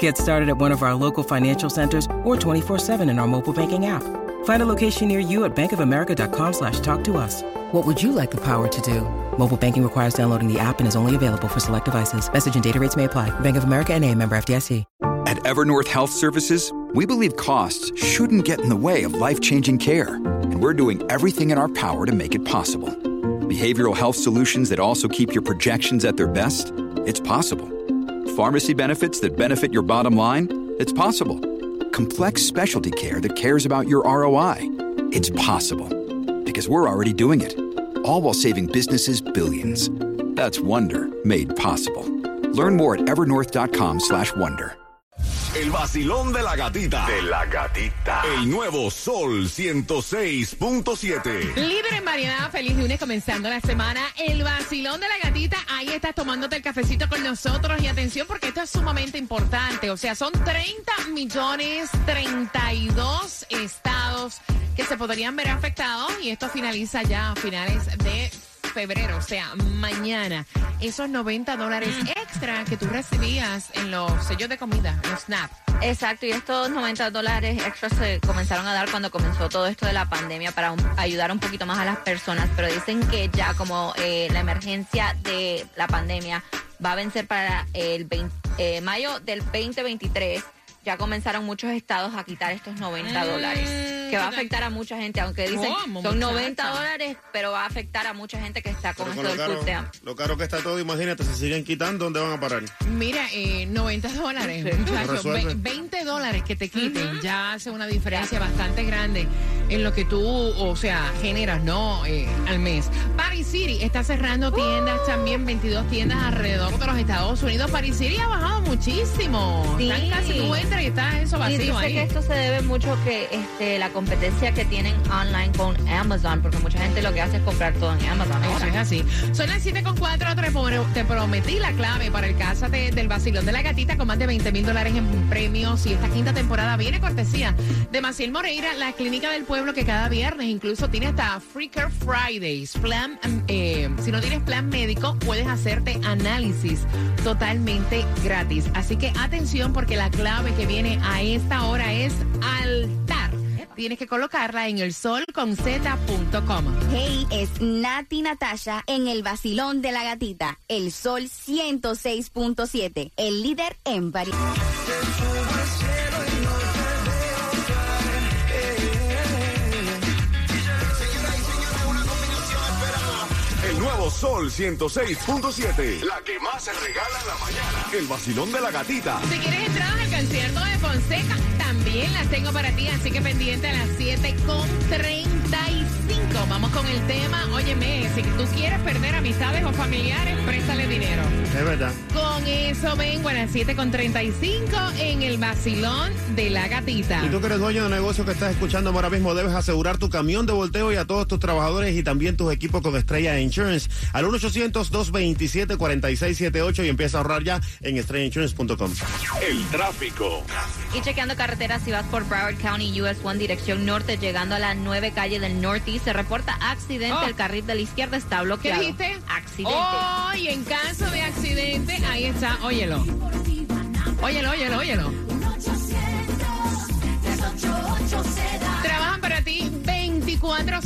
Get started at one of our local financial centers or 24-7 in our mobile banking app. Find a location near you at bankofamerica.com slash talk to us. What would you like the power to do? Mobile banking requires downloading the app and is only available for select devices. Message and data rates may apply. Bank of America and a member FDIC. At Evernorth Health Services, we believe costs shouldn't get in the way of life-changing care. And we're doing everything in our power to make it possible. Behavioral health solutions that also keep your projections at their best? It's possible. Pharmacy benefits that benefit your bottom line? It's possible. Complex specialty care that cares about your ROI? It's possible. Because we're already doing it. All while saving businesses billions. That's Wonder made possible. Learn more at evernorth.com slash wonder. El vacilón de la gatita. De la gatita. El nuevo Sol 106.7. Líder en variedad, feliz lunes comenzando la semana. El vacilón de la gatita. Ahí estás tomándote el cafecito con nosotros. Y atención, porque esto es sumamente importante. O sea, son 30 millones, 32 estados que se podrían ver afectados. Y esto finaliza ya a finales de febrero, o sea, mañana, esos 90 dólares extra que tú recibías en los sellos de comida, los SNAP. Exacto, y estos 90 dólares extra se comenzaron a dar cuando comenzó todo esto de la pandemia para ayudar un poquito más a las personas, pero dicen que ya como eh, la emergencia de la pandemia va a vencer para el 20 eh, mayo del 2023, ya comenzaron muchos estados a quitar estos 90 dólares, que va a afectar a mucha gente, aunque dicen ¿Cómo, son 90 muchacha? dólares, pero va a afectar a mucha gente que está con Pero esto con del lo, food caro, stamp. lo caro que está todo, imagínate, si siguen quitando, ¿dónde van a parar? Mira, eh, 90 dólares, Sí. muchachos, Resuelve. ve- 20 dólares que te quiten ya hace una diferencia bastante grande en lo que tú, o sea, generas, ¿no? Eh, al mes. Paris City está cerrando tiendas también, 22 tiendas alrededor de los Estados Unidos. Paris City ha bajado muchísimo. Sí. Están casi tú entras y está eso Y vacío dice ahí. que esto se debe mucho que este, la competencia que tienen online con Amazon, porque mucha gente lo que hace es comprar todo en Amazon Eso ahora. es así. Son las 7 con 4, te, pro- te prometí la clave para el Cásate del Vacilón de la Gatita con más de 20 mil dólares en premios y esta quinta temporada viene cortesía de Maciel Moreira, la clínica del pueblo que cada viernes incluso tiene hasta Freaker Fridays. Plan, eh, si no tienes plan médico, puedes hacerte análisis totalmente gratis. Así que atención porque la clave que viene a esta hora es altar. Tienes que colocarla en el solconz.com. Hey, es Nati Natasha en el vacilón de la gatita. El sol 106.7. El líder en variedad. Sol 106.7. La que más se regala en la mañana. El vacilón de la gatita. Si quieres entradas al concierto de Fonseca, también las tengo para ti, así que pendiente a las 7 el tema. Óyeme, si tú quieres perder amistades o familiares, préstale dinero. Es verdad. Con eso vengo a las 7 con 35 en el vacilón de la gatita. Si tú que eres dueño de negocio que estás escuchando ahora mismo, debes asegurar tu camión de volteo y a todos tus trabajadores y también tus equipos con Estrella Insurance al 1-800-227-4678 y empieza a ahorrar ya en estrellainsurance.com. El tráfico. Y chequeando carreteras, si vas por Broward County, US 1, dirección norte, llegando a la 9 calle del Northeast, se reporta accidente. Oh. El carril de la izquierda está ¿Qué bloqueado. dijiste? Accidente. Oh, y en caso de accidente, ahí está, óyelo. Óyelo, óyelo, óyelo.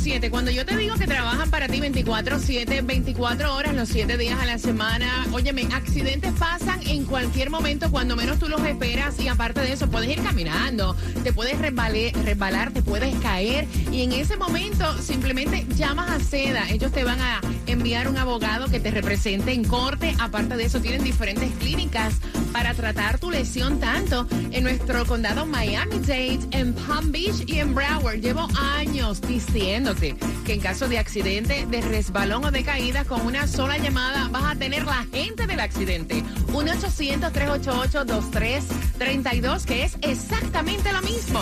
24-7. Cuando yo te digo que trabajan para ti 24-7, 24 horas los 7 días a la semana, óyeme, accidentes pasan en cualquier momento cuando menos tú los esperas y aparte de eso puedes ir caminando, te puedes resbale- resbalar, te puedes caer y en ese momento simplemente llamas a Seda. Ellos te van a enviar un abogado que te represente en corte. Aparte de eso, tienen diferentes clínicas para tratar tu lesión tanto en nuestro condado Miami-Dade, en Palm Beach y en Broward. Llevo años diciéndote que en caso de accidente, de resbalón o de caída, con una sola llamada vas a tener la gente del accidente. 1-800-388-2332, que es exactamente lo mismo.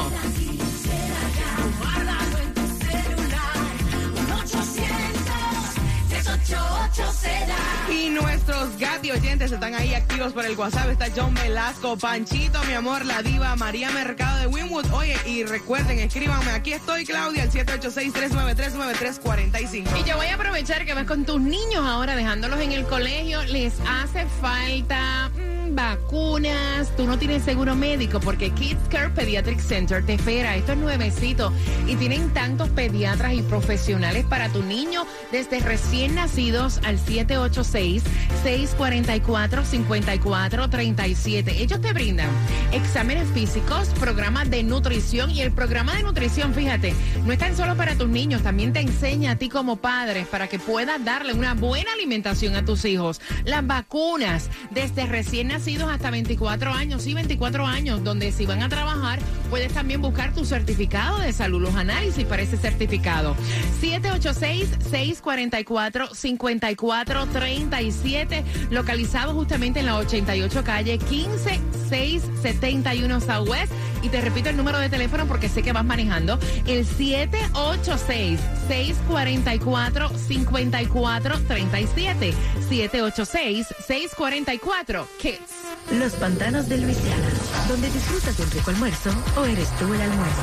Y nuestros Gati oyentes están ahí activos por el WhatsApp. Está John Velasco, Panchito, mi amor, la diva, María Mercado de Winwood. Oye, y recuerden, escríbanme. Aquí estoy, Claudia, al 786-393-9345. Y yo voy a aprovechar que vas con tus niños ahora, dejándolos en el colegio. Les hace falta mm, vacunas. Tú no tienes seguro médico porque Kids Care Pediatric Center te espera. Esto es nuevecito. Y tienen tantos pediatras y profesionales para tu niño desde recién nacidos al 786-644-5437. Ellos te brindan exámenes físicos, programas de nutrición y el programa de nutrición, fíjate, no es tan solo para tus niños, también te enseña a ti como padres para que puedas darle una buena alimentación a tus hijos. Las vacunas desde recién nacidos hasta 24 años, sí, 24 años, donde si van a trabajar puedes también buscar tu certificado de salud, los análisis para ese certificado. 786-644-5437, localizado justamente en la 88 calle 15671 Southwest. Y te repito el número de teléfono porque sé que vas manejando. El 786-644-5437. 786-644-KIDS. Los pantanos de Luisiana, donde disfrutas de un rico almuerzo o eres tú el almuerzo.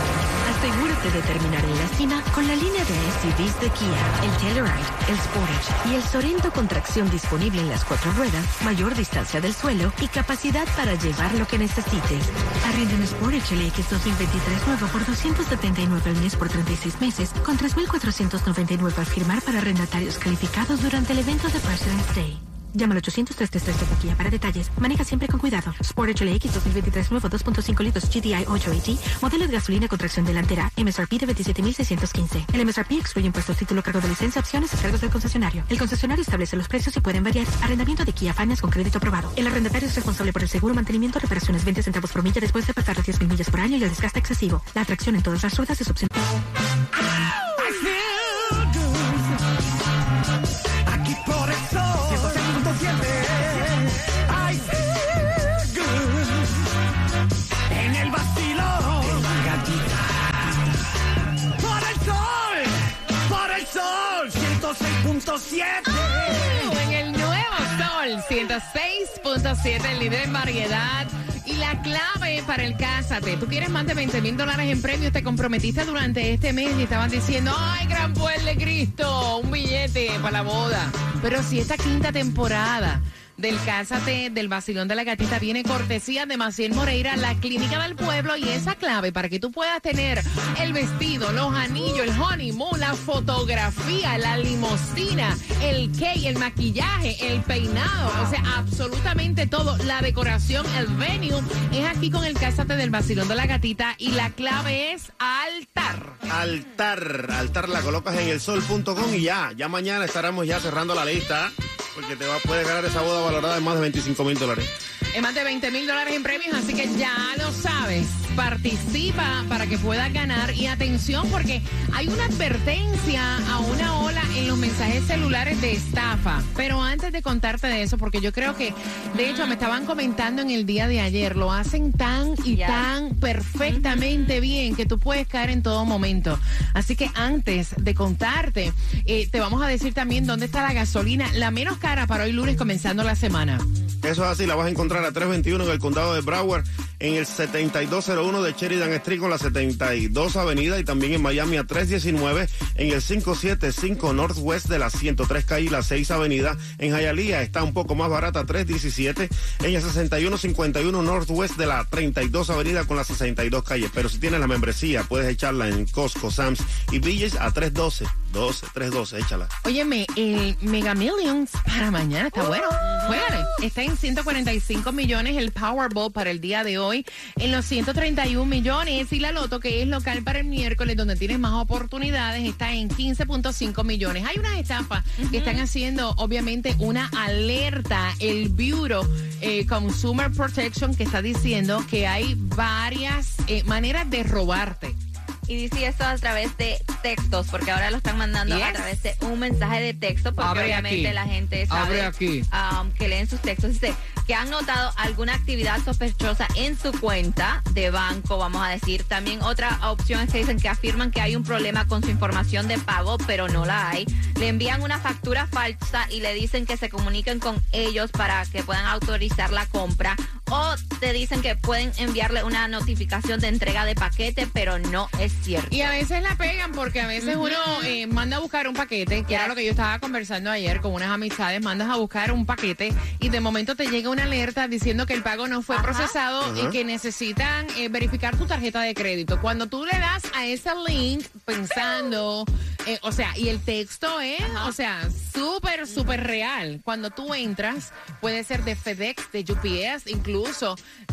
Asegúrate de terminar en la cima con la línea de SUVs de Kia, el Telluride, el Sportage y el Sorento con tracción disponible en las cuatro ruedas, mayor distancia del suelo y capacidad para llevar lo que necesites. Arrienda un Sportage LX 2023 nuevo por 279 al mes por 36 meses, con 3.499 al firmar para arrendatarios calificados durante el evento de President's Day. Llama al 800 333 de Kia para detalles. Maneja siempre con cuidado. Sport HLX 2023 nuevo 2.5 litros GTI 8AT. Modelo de gasolina con tracción delantera. MSRP de 27.615. El MSRP excluye impuestos, título, cargo de licencia, opciones y cargos del concesionario. El concesionario establece los precios y pueden variar. Arrendamiento de Kia Finance con crédito aprobado. El arrendatario es responsable por el seguro, mantenimiento, reparaciones, 20 centavos por milla después de pasar las 10.000 millas por año y el desgaste excesivo. La atracción en todas las ruedas es opcional. 106.7, el líder en variedad. Y la clave para el Cásate. Tú quieres más de 20 mil dólares en premios, te comprometiste durante este mes y estaban diciendo, ay, gran pueblo de Cristo, un billete para la boda. Pero si esta quinta temporada del Cásate del Basilón de la Gatita viene cortesía de Maciel Moreira, la clínica del pueblo y esa clave para que tú puedas tener el vestido, los anillos, el honeymoon, la fotografía, la limosina, el cake, el maquillaje, el peinado, o sea, absolutamente todo, la decoración, el venue, es aquí con el Cásate del Basilón de la Gatita y la clave es altar. Altar, altar la colocas en el sol.com y ya, ya mañana estaremos ya cerrando la lista porque te va, puedes ganar esa boda valorada en más de 25 mil dólares. Es más de 20 mil dólares en premios, así que ya lo sabes. Participa para que puedas ganar. Y atención, porque hay una advertencia a una ola en los mensajes celulares de estafa. Pero antes de contarte de eso, porque yo creo que, de hecho, me estaban comentando en el día de ayer, lo hacen tan y tan perfectamente bien que tú puedes caer en todo momento. Así que antes de contarte, eh, te vamos a decir también dónde está la gasolina, la menos cara para hoy lunes comenzando la semana. Eso es así, la vas a encontrar a 321 en el condado de Broward, en el 7201 de Sheridan Street con la 72 Avenida y también en Miami a 319 en el 575 Northwest de la 103 calle y la 6 Avenida. En Hialeah está un poco más barata, 317 en el 6151 Northwest de la 32 Avenida con la 62 calle. Pero si tienes la membresía, puedes echarla en Costco, Sam's y Villas a 312. 12, 312, échala. Óyeme, el Mega Millions para mañana está bueno. Juégale. Está en 145 millones el Powerball para el día de hoy, en los 131 millones. Y la Loto, que es local para el miércoles, donde tienes más oportunidades, está en 15.5 millones. Hay unas estafas que están haciendo, obviamente, una alerta. El Bureau eh, Consumer Protection que está diciendo que hay varias eh, maneras de robarte. Y dice esto a través de textos, porque ahora lo están mandando a través de un mensaje de texto, porque Abre obviamente aquí. la gente sabe aquí. um, que leen sus textos. Dice que han notado alguna actividad sospechosa en su cuenta de banco, vamos a decir. También otra opción es que dicen que afirman que hay un problema con su información de pago, pero no la hay. Le envían una factura falsa y le dicen que se comuniquen con ellos para que puedan autorizar la compra. O te dicen que pueden enviarle una notificación de entrega de paquete, pero no es cierto. Y a veces la pegan porque a veces uno eh, manda a buscar un paquete, que era lo que yo estaba conversando ayer con unas amistades, mandas a buscar un paquete y de momento te llega una alerta diciendo que el pago no fue procesado Ajá. y que necesitan eh, verificar tu tarjeta de crédito. Cuando tú le das a ese link pensando, eh, o sea, y el texto es, o sea, súper, súper real. Cuando tú entras, puede ser de FedEx, de UPS, incluso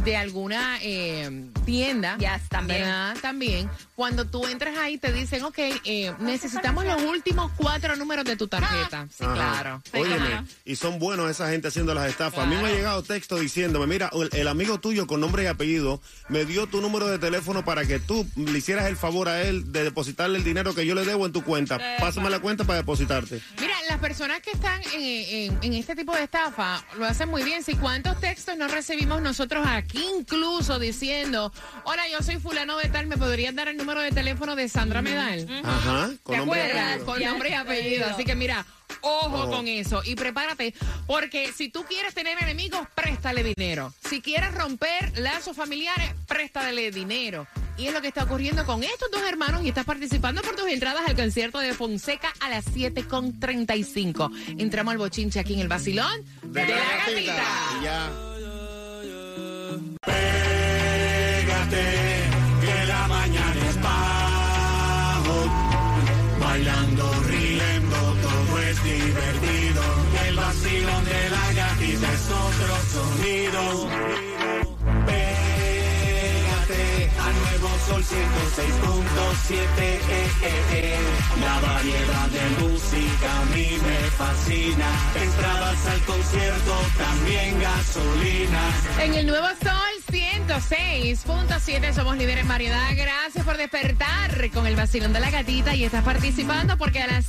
de alguna eh, tienda. Yes, también. ¿verdad? También. Cuando tú entras ahí, te dicen, ok, eh, necesitamos los últimos cuatro números de tu tarjeta. Sí, Ajá. claro. Sí, Óyeme, claro. y son buenos esa gente haciendo las estafas. A mí me ha llegado texto diciéndome, mira, el, el amigo tuyo con nombre y apellido me dio tu número de teléfono para que tú le hicieras el favor a él de depositarle el dinero que yo le debo en tu cuenta. Pásame la cuenta para depositarte. Mira, las personas que están en, en- en este tipo de estafa lo hacen muy bien. Si cuántos textos no recibimos nosotros aquí, incluso diciendo, hola, yo soy fulano de tal, ¿me podrías dar el número de teléfono de Sandra Medal? Ajá, con ¿Te nombre y acuerdas? apellido. Con nombre y apellido. Así que mira, ojo Ojo. con eso. Y prepárate, porque si tú quieres tener enemigos, préstale dinero. Si quieres romper lazos familiares, préstale dinero. Y es lo que está ocurriendo con estos dos hermanos y estás participando por tus entradas al concierto de Fonseca a las 7.35. Entramos al bochinche aquí en el vacilón de, la gatita. Y ya. Sonido. Pégate al nuevo sol 106.7. eh. La variedad de música a mí me fascina. Entradas al concierto, también gasolina. En el nuevo Sol 106.7 somos líderes en variedad. Gracias por despertar con el vacilón de la gatita y estás participando porque a las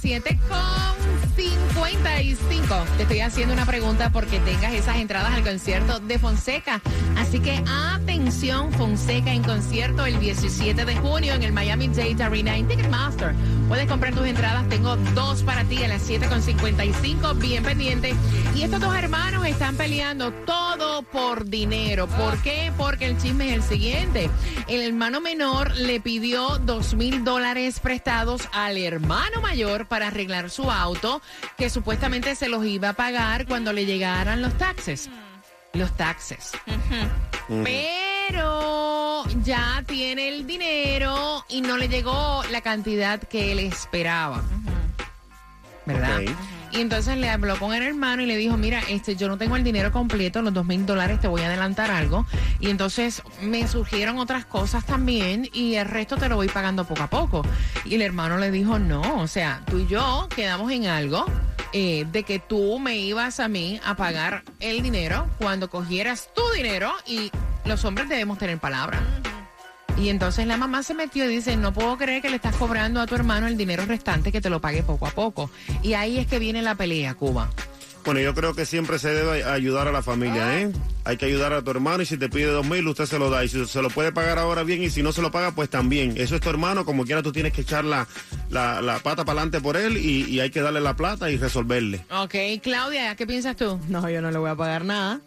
7.55 te estoy haciendo una pregunta porque tengas esas entradas al concierto de Fonseca. Así que atención, Fonseca en concierto el 17 de junio en el Miami Dade Arena en Ticketmaster. Puedes comprar tus entradas, tengo dos para ti a las 7.55, bien pendiente. Y estos dos hermanos están peleando todo por dinero. ¿Por qué? Porque el chisme es el siguiente. El hermano menor le pidió dos mil dólares prestados al hermano mayor para arreglar su auto, que supuestamente se los iba a pagar cuando le llegaran los taxes. Los taxes. Pero ya tiene el dinero y no le llegó la cantidad que él esperaba. ¿Verdad? Y entonces le habló con el hermano y le dijo, mira, este, yo no tengo el dinero completo, los dos mil dólares, te voy a adelantar algo. Y entonces me surgieron otras cosas también y el resto te lo voy pagando poco a poco. Y el hermano le dijo, no, o sea, tú y yo quedamos en algo eh, de que tú me ibas a mí a pagar el dinero cuando cogieras tu dinero y los hombres debemos tener palabra. Y entonces la mamá se metió y dice, no puedo creer que le estás cobrando a tu hermano el dinero restante que te lo pague poco a poco. Y ahí es que viene la pelea, Cuba. Bueno, yo creo que siempre se debe ayudar a la familia, ¿eh? Hay que ayudar a tu hermano y si te pide dos mil, usted se lo da. Y si se lo puede pagar ahora bien y si no se lo paga, pues también. Eso es tu hermano, como quiera tú tienes que echar la, la, la pata para adelante por él y, y hay que darle la plata y resolverle. Ok, Claudia, ¿qué piensas tú? No, yo no le voy a pagar nada.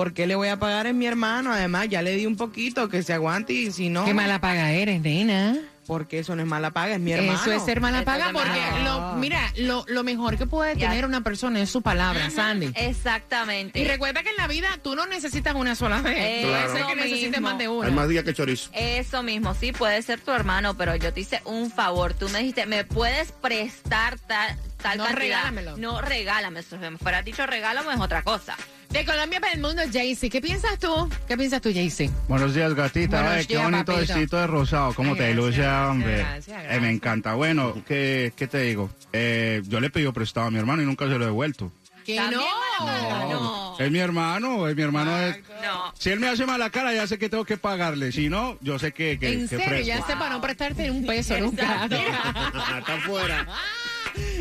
¿Por qué le voy a pagar? Es mi hermano. Además, ya le di un poquito que se aguante y si no. Qué mala paga eres, nena. Porque eso no es mala paga, es mi hermano. Eso es ser mala paga porque, lo, mira, lo, lo mejor que puede Ya. tener una persona es su palabra, Sandy. Exactamente. Y recuerda que en la vida tú no necesitas una sola vez. Puede Eso ser que necesites mismo. más de Hay una. más días que chorizo. Eso mismo, sí, puede ser tu hermano, pero yo te hice un favor. Tú me dijiste, ¿me puedes prestar tal, tal No, cantidad? regálamelo. No, regálame. Si me fuera dicho regálame es otra cosa. De Colombia para el mundo, Jaycee. ¿Qué piensas tú? ¿Qué piensas tú, Jaycee? Buenos días, gatita. Buenos Ay, qué bonito papito. vestido de rosado. ¿Cómo Ay, te luce, gracias, hombre? gracias, Eh, gracias. me encanta. Bueno, ¿qué, qué te digo? Eh, yo le he pedido prestado a mi hermano y nunca se lo he devuelto. Que no. no. Es mi hermano, es mi hermano. es- No. Si él me hace mala cara, ya sé que tengo que pagarle. Si no, yo sé que, que, En que serio, presto. ya sé para no prestarte un peso nunca. Está afuera.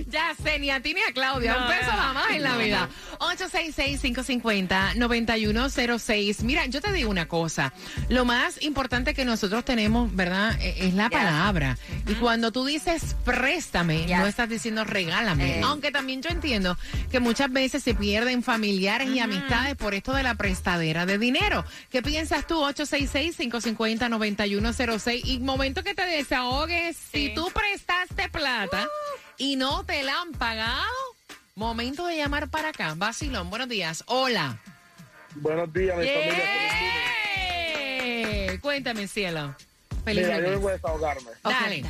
Ya sé, ni a ti ni a Claudia, un No, peso no. jamás en la vida. 866-550-9106. Mira, yo te digo una cosa. Lo más importante que nosotros tenemos, ¿verdad? E- Es la palabra. Y cuando tú dices préstame, no estás diciendo regálame. Eh. Aunque también yo entiendo que muchas veces se pierden familiares y amistades por esto de la prestadera de dinero. ¿Qué piensas tú? 866-550-9106. Y momento que te desahogues, si tú prestaste plata Uh. Y no te la han pagado, momento de llamar para acá. Vacilón, buenos días. Hola. Buenos días, mi familia. ¡Yeah! Cuéntame, cielo. Feliz Mira, yo vengo a desahogarme. Ok, Dale.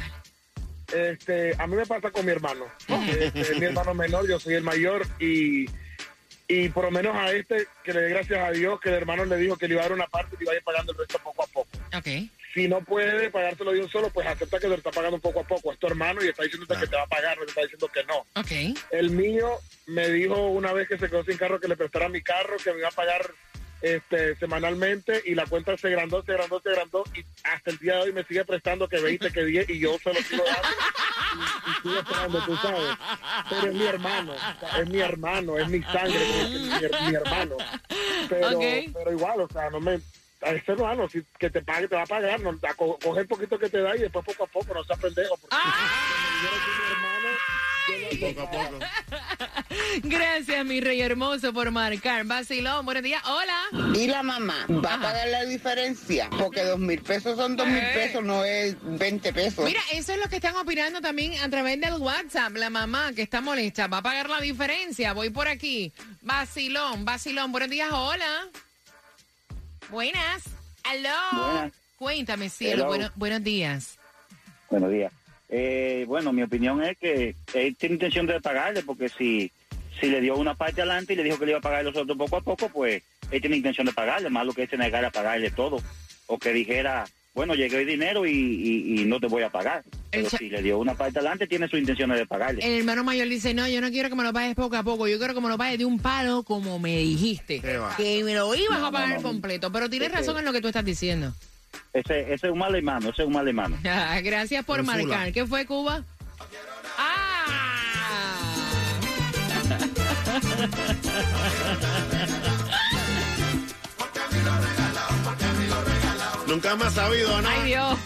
Este, a mí me pasa con mi hermano. Este, es mi hermano menor, yo soy el mayor y, y por lo menos a este, que le dé gracias a Dios, que el hermano le dijo que le iba a dar una parte y le iba a ir pagando el resto poco a poco. Ok. Si no puede pagárselo de un solo, pues acepta que lo está pagando poco a poco. Es tu hermano y está diciéndote que te va a pagar, no te está diciendo que no. Ok. El mío me dijo una vez que se quedó sin carro que le prestara mi carro, que me iba a pagar este semanalmente y la cuenta se agrandó, se agrandó, se agrandó y hasta el día de hoy me sigue prestando que 20, que 10 y yo se lo sigo dando y, y sigo esperando, tú sabes. Pero es mi hermano, es mi hermano, es mi sangre, es mi, mi hermano. Pero, Ok. pero igual, o sea, no me... A ese hermano, si que te pague, te va a pagar. No, a co- coge el poquito que te da y después poco a poco, no seas pendejo. Porque yo no soy mi hermano, yo no soy Poco a poco. Gracias, mi rey hermoso, por marcar. Vacilón, buenos días. Hola. Y la mamá va a pagar la diferencia, porque dos mil pesos son dos mil pesos, no es 20 pesos. Mira, eso es lo que están opinando también a través del WhatsApp. La mamá que está molesta va a pagar la diferencia. Voy por aquí. Vacilón, vacilón. Buenos días, hola. Buenas. Aló. Buenas. Cuéntame, cielo. Bueno- buenos días. Buenos días. Eh, bueno, mi opinión es que él tiene intención de pagarle, porque si, si le dio una parte adelante y le dijo que le iba a pagar los otros poco a poco, pues él tiene intención de pagarle, más lo que él se negara a pagarle todo. O que dijera, bueno, llegué el dinero y, y- y no te voy a pagar. Pero El si le dio una parte adelante, tiene sus intenciones de pagarle. El hermano mayor dice, no, yo no quiero que me lo pagues poco a poco, yo quiero que me lo pagues de un palo como me dijiste, que me lo ibas No, a pagar no, no. completo, pero tienes Ese- razón en lo que tú estás diciendo. Ese, ese es un mal hermano, ese es un mal hermano. Gracias por marcar. ¿Qué fue Cuba? ¡Ah! Nunca me ha sabido, ¿no? ¡Ay, Dios!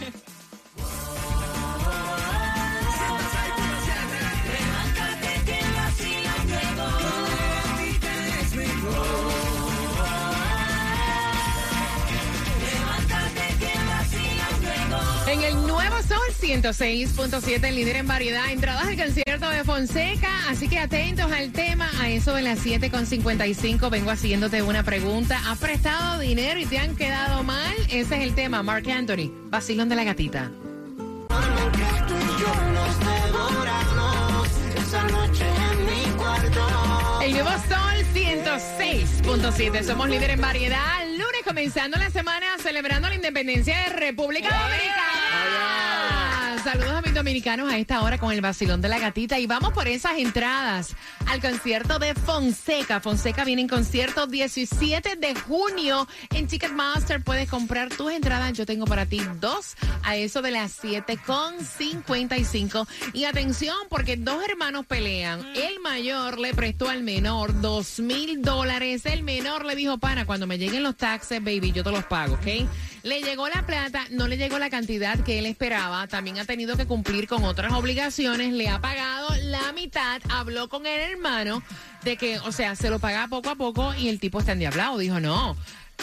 106.7, el líder en variedad, entradas al concierto de Fonseca, así que atentos al tema, a eso de las 7.55 vengo haciéndote una pregunta, ¿has prestado dinero y te han quedado mal? Ese es el tema, Mark Anthony, vacilón de la gatita. El nuevo Sol 106.7. Somos líder en variedad. Lunes comenzando la semana celebrando la independencia de República Dominicana. Saludos a mis dominicanos a esta hora con el vacilón de la gatita. Y vamos por esas entradas al concierto de Fonseca. Fonseca viene en concierto 17 de junio en Ticketmaster. Puedes comprar tus entradas. Yo tengo para ti dos a eso de las 7.55. Y atención, porque dos hermanos pelean. El mayor le prestó al menor dos mil dólares. El menor le dijo, pana, cuando me lleguen los taxes, baby, yo te los pago, ¿ok? Le llegó la plata, no le llegó la cantidad que él esperaba. También ha tenido que cumplir con otras obligaciones. Le ha pagado la mitad. Habló con el hermano de que, o sea, se lo paga poco a poco y el tipo está endiablado. Dijo, no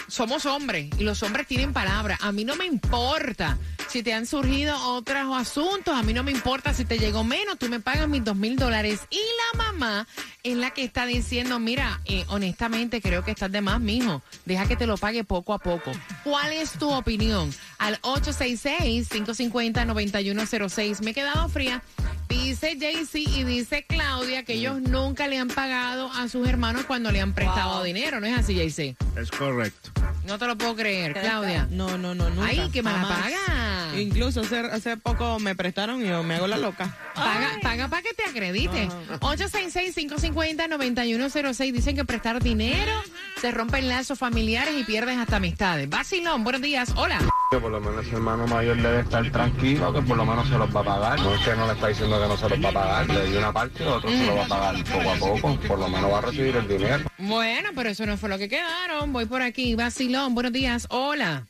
somos hombres y los hombres tienen palabra. A mí no me importa Si te han surgido otros asuntos, a mí no me importa si te llegó menos, tú me pagas mis dos mil dólares. Y la mamá es la que está diciendo, mira, eh, honestamente creo que estás de más, mijo. Deja que te lo pague poco a poco. ¿Cuál es tu opinión? Al 866-550-9106. Me he quedado fría. Dice JC y dice Claudia que ellos nunca le han pagado a sus hermanos cuando le han prestado dinero. ¿No es así, JC? Es correcto. No te lo puedo creer, Claudia. No, no, no, nunca. Ay, que me la jamás. paga. Incluso hace, hace poco me prestaron y yo me hago la loca. Paga, paga para que te acredite. 866-550-9106. Dicen que prestar dinero se rompen lazos familiares y pierdes hasta amistades. Vacilón, buenos días. Hola. Que por lo menos su hermano mayor debe estar tranquilo, que por lo menos se los va a pagar. No es que no le está diciendo que no se los va a pagar, le dio una parte, otro se lo va a pagar poco a poco. Por lo menos va a recibir el dinero. Bueno, pero eso no fue lo que quedaron. Voy por aquí. Vacilón, buenos días. Hola.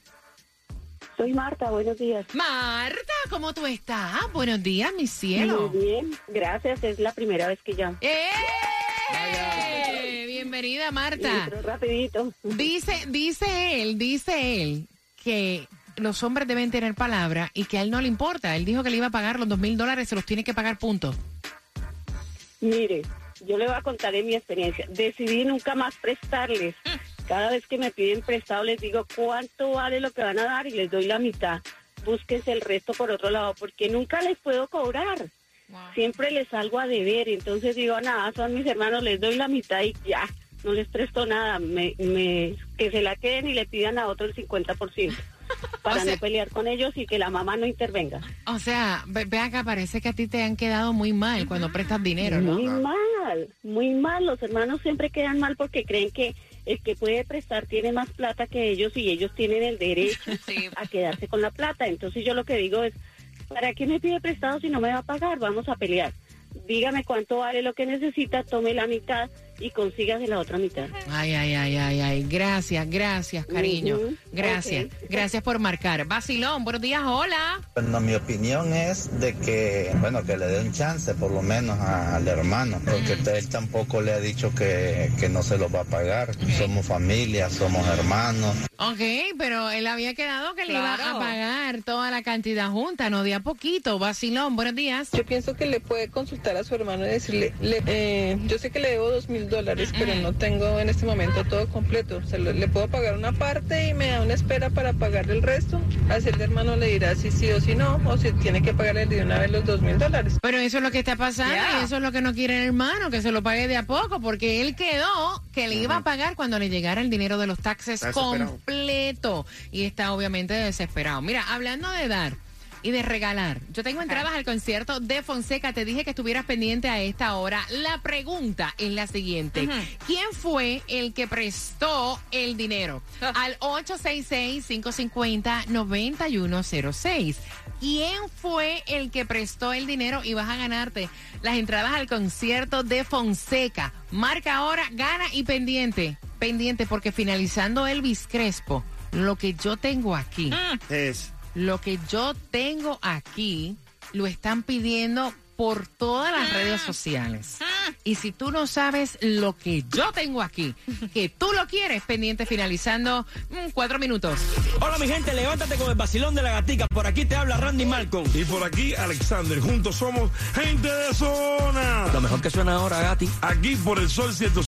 Soy Marta, buenos días. Marta, ¿cómo tú estás? Buenos días, mi cielo. Muy bien, gracias, es la primera vez que llamo. ¡Eh! Bienvenida, Marta. Entro rapidito. Dice, dice él, dice él que los hombres deben tener palabra y que a él no le importa. Él dijo que le iba a pagar los dos mil dólares, se los tiene que pagar, punto. Mire, yo le voy a contar en mi experiencia. Decidí nunca más prestarles. Cada vez que me piden prestado les digo cuánto vale lo que van a dar y les doy la mitad. Búsquense el resto por otro lado porque nunca les puedo cobrar. Siempre les salgo a deber. Entonces digo, nada, son mis hermanos, les doy la mitad y ya. No les presto nada. Me, me, que se la queden y le pidan a otro el 50%. Para no pelear con ellos y que la mamá no intervenga. O sea, ve, ve acá, parece que a ti te han quedado muy mal cuando prestas dinero, ¿no? Muy mal, muy mal. Los hermanos siempre quedan mal porque creen que el que puede prestar tiene más plata que ellos y ellos tienen el derecho a quedarse con la plata. Entonces yo lo que digo es, ¿para qué me pide prestado si no me va a pagar? Vamos a pelear. Dígame cuánto vale lo que necesita, tome la mitad y consígase la otra mitad. Ay, ay, ay, ay, ay. Gracias, gracias, cariño. Gracias. Gracias por marcar. Vacilón, buenos días, hola. Bueno, mi opinión es de que, bueno, que le dé un chance por lo menos a- al hermano, porque él tampoco le ha dicho que, que no se lo va a pagar. Somos familia, somos hermanos. Ok, pero él había quedado que le iba a pagar toda la cantidad junta, no de a poquito. Vacilón, buenos días. Yo pienso que le puede consultar a su hermano y decirle, le- eh, yo sé que le debo dos mil dólares, pero no tengo en este momento todo completo. Se lo- le puedo pagar una parte y me da una espera para pagarle el resto. Así el hermano le dirá si sí o si no, o si tiene que pagarle de una vez los dos mil dólares. Pero eso es lo que está pasando y eso es lo que no quiere el hermano, que se lo pague de a poco, porque él quedó que le iba a pagar cuando le llegara el dinero de los taxes completo y está obviamente desesperado. Mira, hablando de dar y de regalar, yo tengo entradas al concierto de Fonseca, te dije que estuvieras pendiente a esta hora. La pregunta es la siguiente, ¿quién fue el que prestó el dinero? Al 866-550-9106. ¿Quién fue el que prestó el dinero y vas a ganarte las entradas al concierto de Fonseca? Marca ahora, gana y pendiente. Pendiente porque finalizando Elvis Crespo, lo que yo tengo aquí es lo que yo tengo aquí lo están pidiendo por todas las redes sociales. Y si tú no sabes lo que yo tengo aquí, que tú lo quieres, pendiente finalizando mm, cuatro minutos. Hola mi gente, levántate con el vacilón de la gatica. Por aquí te habla Randy Malcolm. Y por aquí Alexander. Juntos somos gente de zona. Lo mejor que suena ahora, Gati. Aquí por el Sol 106.